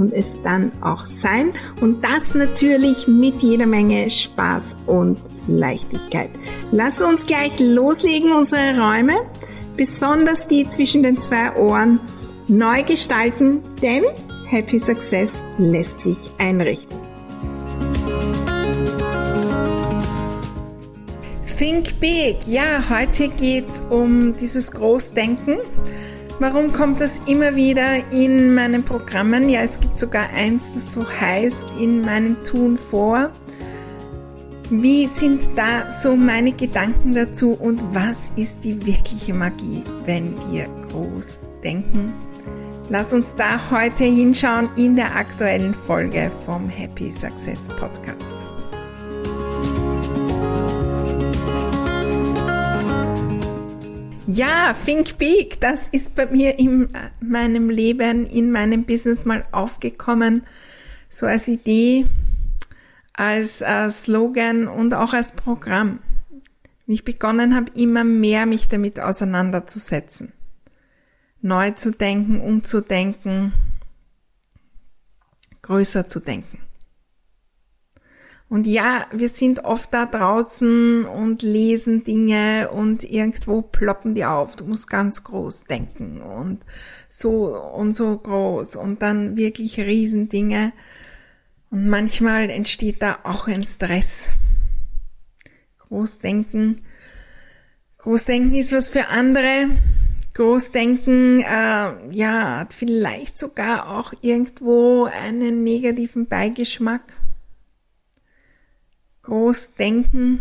und es dann auch sein. Und das natürlich mit jeder Menge Spaß und Leichtigkeit. Lass uns gleich loslegen, unsere Räume, besonders die zwischen den zwei Ohren, neu gestalten, denn Happy Success lässt sich einrichten. Think Big. Ja, heute geht's um dieses Großdenken Warum kommt das immer wieder in meinen Programmen? Ja, es gibt sogar eins, das so heißt, in meinem Tun vor. Wie sind da so meine Gedanken dazu und was ist die wirkliche Magie, wenn wir groß denken? Lass uns da heute hinschauen in der aktuellen Folge vom Happy Success Podcast. Ja, Think Big, das ist bei mir in meinem Leben, in meinem Business mal aufgekommen. So als Idee, als äh, Slogan und auch als Programm. Wie ich begonnen habe, immer mehr mich damit auseinanderzusetzen. Neu zu denken, umzudenken, größer zu denken. Und ja, wir sind oft da draußen und lesen Dinge und irgendwo ploppen die auf. Du musst ganz groß denken und so und so groß und dann wirklich Riesendinge. Und manchmal entsteht da auch ein Stress. Großdenken. Großdenken ist was für andere. Großdenken, äh, ja, hat vielleicht sogar auch irgendwo einen negativen Beigeschmack groß denken,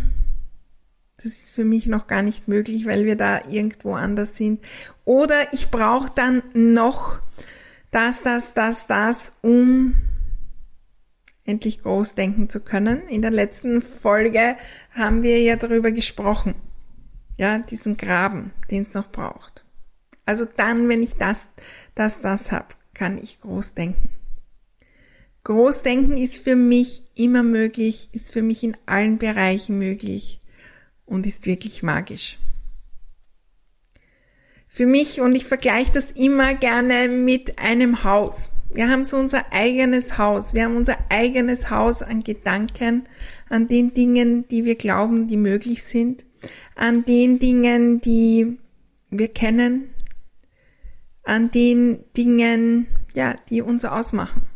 das ist für mich noch gar nicht möglich, weil wir da irgendwo anders sind. Oder ich brauche dann noch das, das, das, das, um endlich groß denken zu können. In der letzten Folge haben wir ja darüber gesprochen. Ja, diesen Graben, den es noch braucht. Also dann, wenn ich das, das, das habe, kann ich groß denken. Großdenken ist für mich immer möglich, ist für mich in allen Bereichen möglich und ist wirklich magisch. Für mich, und ich vergleiche das immer gerne mit einem Haus. Wir haben so unser eigenes Haus. Wir haben unser eigenes Haus an Gedanken, an den Dingen, die wir glauben, die möglich sind, an den Dingen, die wir kennen, an den Dingen, ja, die uns ausmachen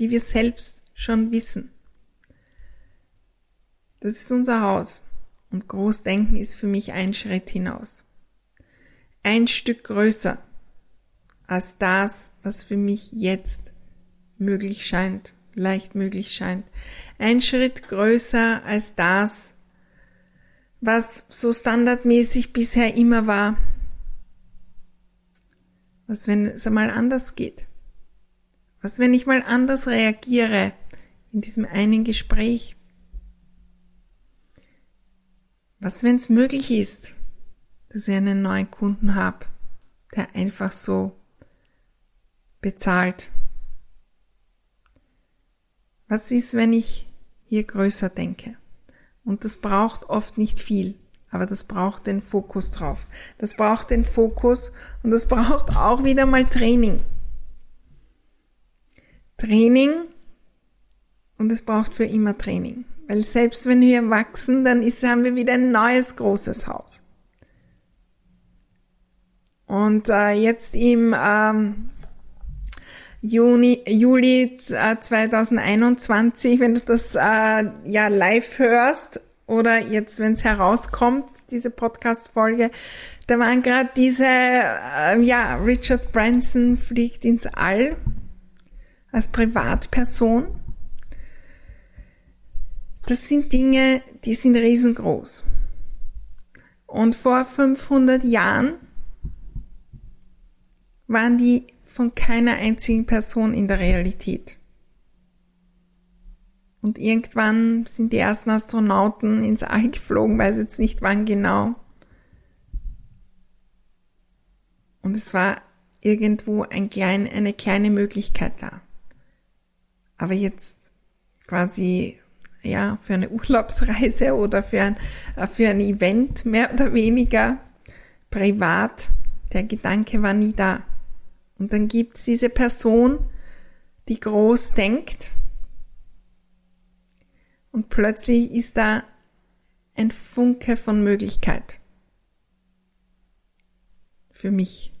die wir selbst schon wissen. Das ist unser Haus und Großdenken ist für mich ein Schritt hinaus. Ein Stück größer als das, was für mich jetzt möglich scheint, leicht möglich scheint. Ein Schritt größer als das, was so standardmäßig bisher immer war. Was, wenn es einmal anders geht? Was, wenn ich mal anders reagiere in diesem einen Gespräch? Was, wenn es möglich ist, dass ich einen neuen Kunden habe, der einfach so bezahlt? Was ist, wenn ich hier größer denke? Und das braucht oft nicht viel, aber das braucht den Fokus drauf. Das braucht den Fokus und das braucht auch wieder mal Training. Training und es braucht für immer Training. Weil selbst wenn wir wachsen, dann ist, haben wir wieder ein neues großes Haus. Und äh, jetzt im ähm, Juni, Juli 2021, äh, wenn du das äh, ja live hörst oder jetzt, wenn es herauskommt, diese Podcast-Folge, da waren gerade diese, äh, ja, Richard Branson fliegt ins All als Privatperson. Das sind Dinge, die sind riesengroß. Und vor 500 Jahren waren die von keiner einzigen Person in der Realität. Und irgendwann sind die ersten Astronauten ins All geflogen, weiß jetzt nicht wann genau. Und es war irgendwo ein klein, eine kleine Möglichkeit da. Aber jetzt quasi, ja, für eine Urlaubsreise oder für ein, äh, für ein Event mehr oder weniger privat, der Gedanke war nie da. Und dann gibt's diese Person, die groß denkt und plötzlich ist da ein Funke von Möglichkeit für mich.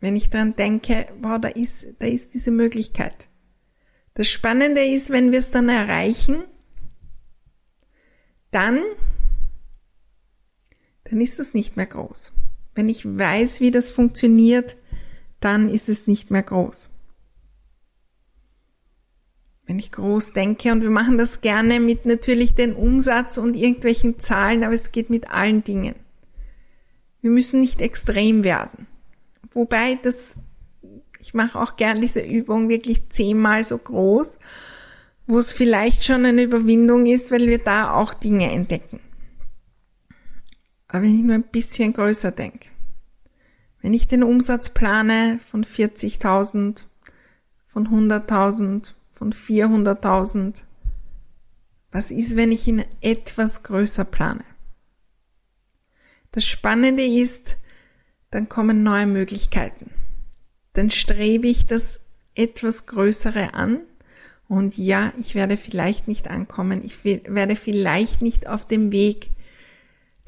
Wenn ich dran denke, wow, da ist, da ist diese Möglichkeit. Das Spannende ist, wenn wir es dann erreichen, dann, dann ist es nicht mehr groß. Wenn ich weiß, wie das funktioniert, dann ist es nicht mehr groß wenn ich groß denke und wir machen das gerne mit natürlich den Umsatz und irgendwelchen Zahlen, aber es geht mit allen Dingen. Wir müssen nicht extrem werden. Wobei das, ich mache auch gern diese Übung wirklich zehnmal so groß, wo es vielleicht schon eine Überwindung ist, weil wir da auch Dinge entdecken. Aber wenn ich nur ein bisschen größer denke, wenn ich den Umsatz plane von 40.000, von 100.000, von 400.000. Was ist, wenn ich ihn etwas größer plane? Das Spannende ist, dann kommen neue Möglichkeiten. Dann strebe ich das etwas Größere an und ja, ich werde vielleicht nicht ankommen. Ich werde vielleicht nicht auf dem Weg,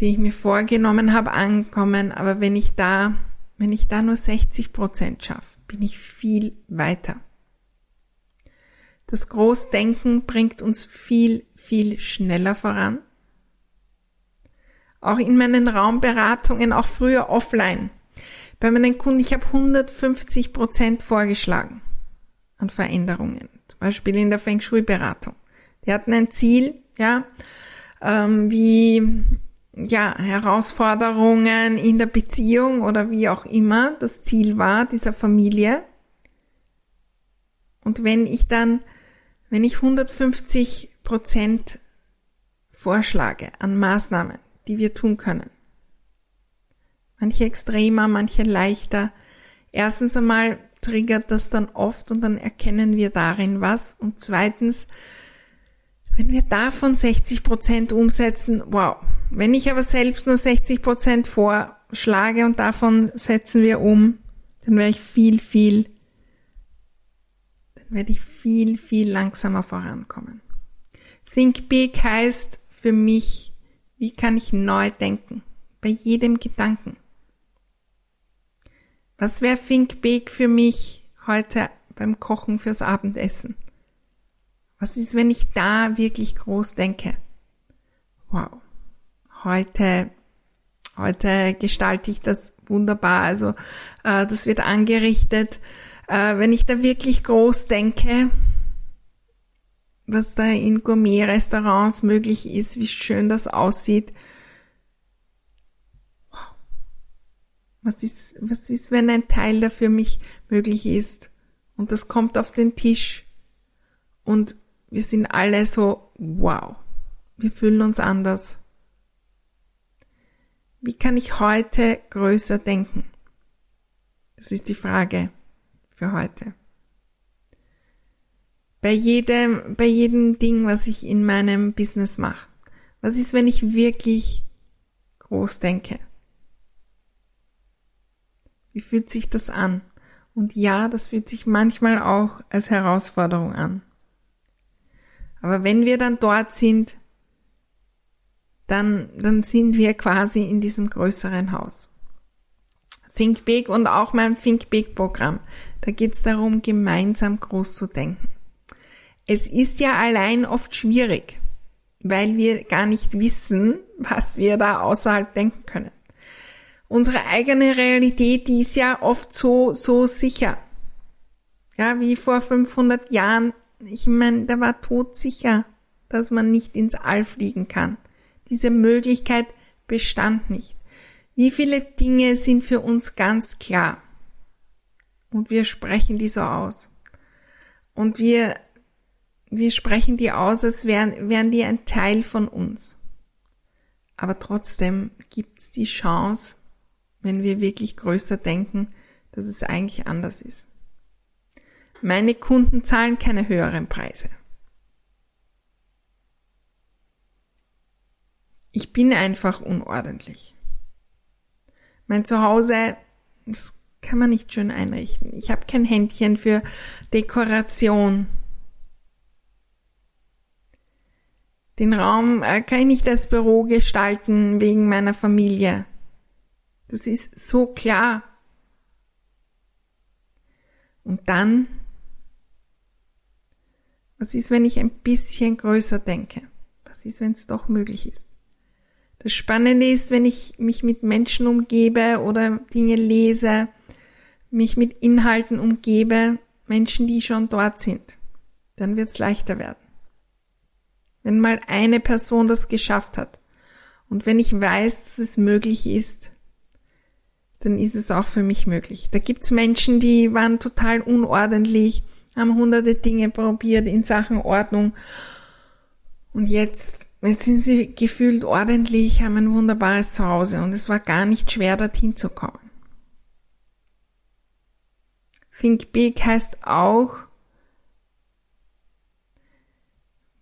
den ich mir vorgenommen habe, ankommen. Aber wenn ich da, wenn ich da nur 60 Prozent schaffe, bin ich viel weiter. Das Großdenken bringt uns viel, viel schneller voran. Auch in meinen Raumberatungen, auch früher offline. Bei meinen Kunden, ich habe 150 Prozent vorgeschlagen an Veränderungen. Zum Beispiel in der Feng Shui-Beratung. Die hatten ein Ziel, ja, ähm, wie ja, Herausforderungen in der Beziehung oder wie auch immer das Ziel war dieser Familie. Und wenn ich dann wenn ich 150 Prozent vorschlage an Maßnahmen, die wir tun können, manche extremer, manche leichter, erstens einmal triggert das dann oft und dann erkennen wir darin was und zweitens, wenn wir davon 60 Prozent umsetzen, wow. Wenn ich aber selbst nur 60 Prozent vorschlage und davon setzen wir um, dann wäre ich viel, viel werde ich viel, viel langsamer vorankommen. Think Big heißt für mich, wie kann ich neu denken? Bei jedem Gedanken. Was wäre Think Big für mich heute beim Kochen fürs Abendessen? Was ist, wenn ich da wirklich groß denke? Wow. Heute, heute gestalte ich das wunderbar. Also, äh, das wird angerichtet äh, wenn ich da wirklich groß denke, was da in Gourmet-Restaurants möglich ist, wie schön das aussieht. Wow. Was ist, was ist, wenn ein Teil dafür mich möglich ist? Und das kommt auf den Tisch. Und wir sind alle so, wow. Wir fühlen uns anders. Wie kann ich heute größer denken? Das ist die Frage für heute. Bei jedem, bei jedem Ding, was ich in meinem Business mache. Was ist, wenn ich wirklich groß denke? Wie fühlt sich das an? Und ja, das fühlt sich manchmal auch als Herausforderung an. Aber wenn wir dann dort sind, dann, dann sind wir quasi in diesem größeren Haus. Think Big und auch mein Think Big Programm. Da geht es darum, gemeinsam groß zu denken. Es ist ja allein oft schwierig, weil wir gar nicht wissen, was wir da außerhalb denken können. Unsere eigene Realität, die ist ja oft so, so sicher. Ja, wie vor 500 Jahren. Ich meine, da war tot sicher, dass man nicht ins All fliegen kann. Diese Möglichkeit bestand nicht. Wie viele Dinge sind für uns ganz klar? Und wir sprechen die so aus. Und wir, wir sprechen die aus, als wären, wären die ein Teil von uns. Aber trotzdem gibt es die Chance, wenn wir wirklich größer denken, dass es eigentlich anders ist. Meine Kunden zahlen keine höheren Preise. Ich bin einfach unordentlich. Mein Zuhause, das kann man nicht schön einrichten. Ich habe kein Händchen für Dekoration. Den Raum äh, kann ich nicht als Büro gestalten wegen meiner Familie. Das ist so klar. Und dann, was ist, wenn ich ein bisschen größer denke? Was ist, wenn es doch möglich ist? Das Spannende ist, wenn ich mich mit Menschen umgebe oder Dinge lese, mich mit Inhalten umgebe, Menschen, die schon dort sind, dann wird es leichter werden. Wenn mal eine Person das geschafft hat und wenn ich weiß, dass es möglich ist, dann ist es auch für mich möglich. Da gibt's Menschen, die waren total unordentlich, haben hunderte Dinge probiert in Sachen Ordnung und jetzt, jetzt sind sie gefühlt ordentlich, haben ein wunderbares Zuhause und es war gar nicht schwer, dorthin zu kommen. Think Big heißt auch,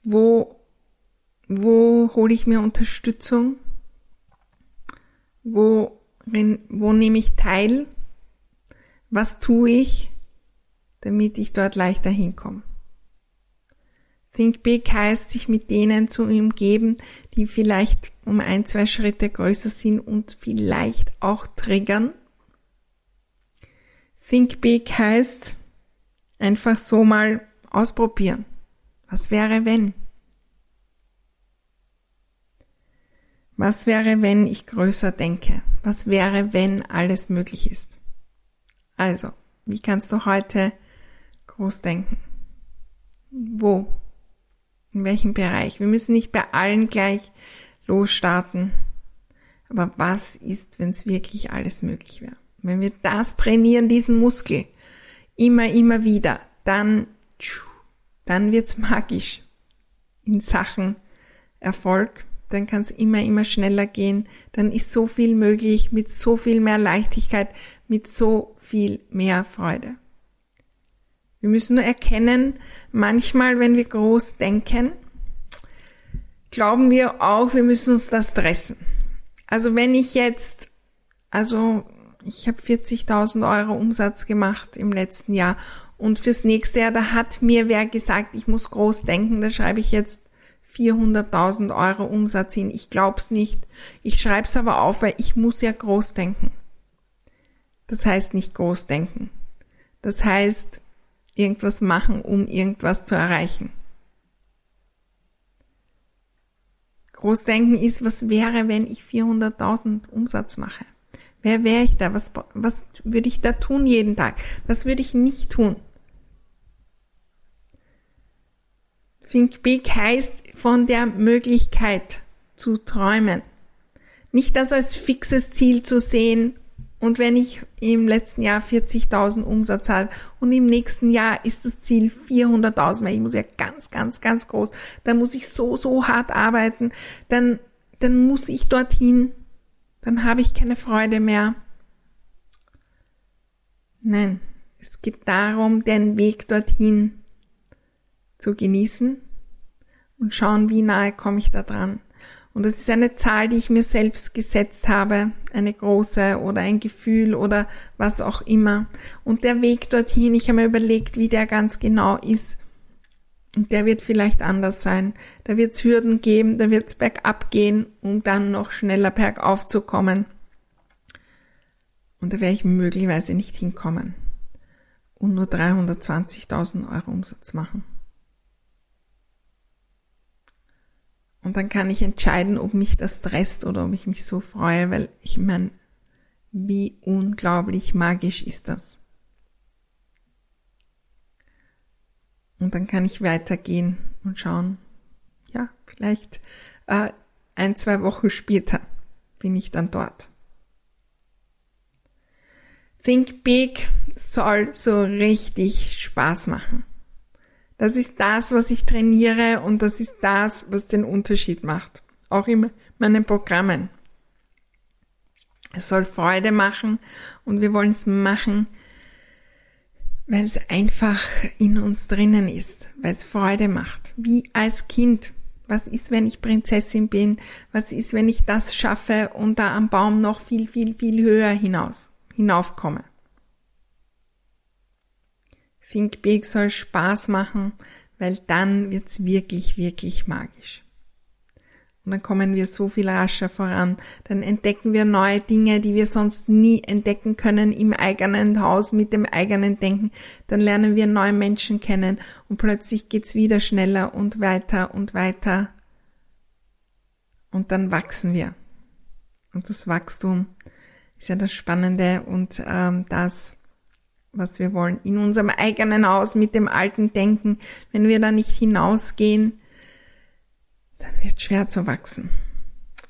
wo, wo hole ich mir Unterstützung? Wo, wo nehme ich teil? Was tue ich, damit ich dort leichter hinkomme? Think Big heißt, sich mit denen zu umgeben, die vielleicht um ein, zwei Schritte größer sind und vielleicht auch triggern. Think Big heißt einfach so mal ausprobieren. Was wäre wenn? Was wäre, wenn ich größer denke? Was wäre, wenn alles möglich ist? Also, wie kannst du heute groß denken? Wo? In welchem Bereich? Wir müssen nicht bei allen gleich losstarten. Aber was ist, wenn es wirklich alles möglich wäre? Wenn wir das trainieren, diesen Muskel, immer, immer wieder, dann, dann wird's magisch in Sachen Erfolg. Dann kann es immer, immer schneller gehen. Dann ist so viel möglich mit so viel mehr Leichtigkeit, mit so viel mehr Freude. Wir müssen nur erkennen, manchmal, wenn wir groß denken, glauben wir auch, wir müssen uns das stressen. Also wenn ich jetzt, also ich habe 40.000 Euro Umsatz gemacht im letzten Jahr und fürs nächste Jahr, da hat mir wer gesagt, ich muss groß denken, da schreibe ich jetzt 400.000 Euro Umsatz hin. Ich glaub's nicht. Ich schreibe es aber auf, weil ich muss ja groß denken. Das heißt nicht groß denken. Das heißt, irgendwas machen, um irgendwas zu erreichen. Großdenken ist, was wäre, wenn ich 400.000 Umsatz mache? Wer wäre ich da? Was, was würde ich da tun jeden Tag? Was würde ich nicht tun? Think Big heißt von der Möglichkeit zu träumen. Nicht das als fixes Ziel zu sehen, und wenn ich im letzten Jahr 40.000 Umsatz habe und im nächsten Jahr ist das Ziel 400.000, weil ich muss ja ganz, ganz, ganz groß, dann muss ich so, so hart arbeiten, dann, dann muss ich dorthin, dann habe ich keine Freude mehr. Nein, es geht darum, den Weg dorthin zu genießen und schauen, wie nahe komme ich da dran. Und das ist eine Zahl, die ich mir selbst gesetzt habe, eine große oder ein Gefühl oder was auch immer. Und der Weg dorthin, ich habe mir überlegt, wie der ganz genau ist. Und der wird vielleicht anders sein. Da wird es Hürden geben, da wird es bergab gehen, um dann noch schneller bergauf zu kommen. Und da werde ich möglicherweise nicht hinkommen und nur 320.000 Euro Umsatz machen. Und dann kann ich entscheiden, ob mich das stresst oder ob ich mich so freue, weil ich meine, wie unglaublich magisch ist das. Und dann kann ich weitergehen und schauen, ja, vielleicht äh, ein, zwei Wochen später bin ich dann dort. Think Big soll so richtig Spaß machen. Das ist das, was ich trainiere und das ist das, was den Unterschied macht. Auch in meinen Programmen. Es soll Freude machen und wir wollen es machen, weil es einfach in uns drinnen ist, weil es Freude macht. Wie als Kind. Was ist, wenn ich Prinzessin bin? Was ist, wenn ich das schaffe und da am Baum noch viel, viel, viel höher hinaus, hinaufkomme? Think Big soll Spaß machen, weil dann wird's wirklich, wirklich magisch. Und dann kommen wir so viel rascher voran. Dann entdecken wir neue Dinge, die wir sonst nie entdecken können im eigenen Haus mit dem eigenen Denken. Dann lernen wir neue Menschen kennen und plötzlich geht's wieder schneller und weiter und weiter. Und dann wachsen wir. Und das Wachstum ist ja das Spannende und ähm, das was wir wollen, in unserem eigenen Haus mit dem alten Denken. Wenn wir da nicht hinausgehen, dann wird schwer zu wachsen.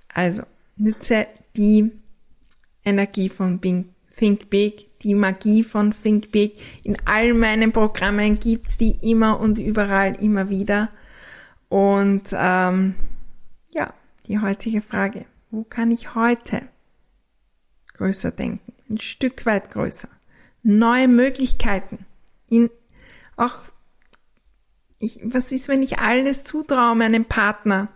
Also, nütze die Energie von Think Big, die Magie von Think Big. In all meinen Programmen gibt's die immer und überall immer wieder. Und ähm, ja, die heutige Frage, wo kann ich heute größer denken? Ein Stück weit größer neue Möglichkeiten. In, auch, ich, was ist, wenn ich alles zutraue meinem Partner?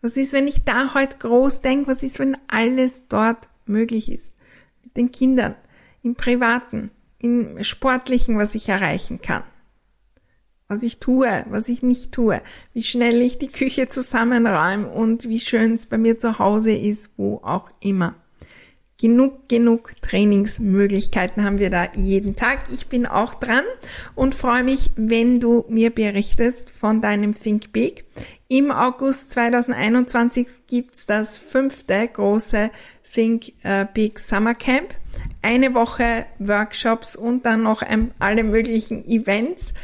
Was ist, wenn ich da heute groß denke? Was ist, wenn alles dort möglich ist? Mit den Kindern, im Privaten, im Sportlichen, was ich erreichen kann. Was ich tue, was ich nicht tue, wie schnell ich die Küche zusammenräume und wie schön es bei mir zu Hause ist, wo auch immer genug, genug Trainingsmöglichkeiten haben wir da jeden Tag. Ich bin auch dran und freue mich, wenn du mir berichtest von deinem Think Big. Im August 2021 gibt's das fünfte große Think äh, Big Summer Camp. Eine Woche Workshops und dann noch ein, alle möglichen Events.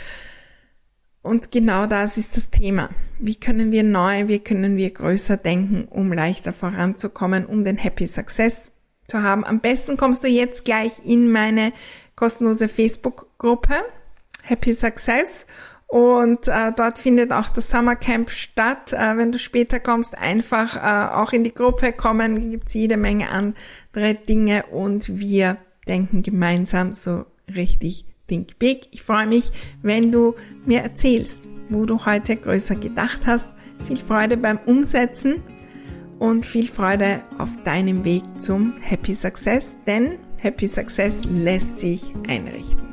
Und genau das ist das Thema. Wie können wir neu, wie können wir größer denken, um leichter voranzukommen, um den Happy Success zu haben. Am besten kommst du jetzt gleich in meine kostenlose Facebook-Gruppe Happy Success und äh, dort findet auch das Summer Camp statt. Äh, wenn du später kommst, einfach äh, auch in die Gruppe kommen, gibt's jede Menge andere Dinge und wir denken gemeinsam so richtig Think Big. Ich freue mich, wenn du mir erzählst, wo du heute größer gedacht hast. Viel Freude beim Umsetzen und viel Freude auf deinem Weg zum Happy Success, denn Happy Success lässt sich einrichten.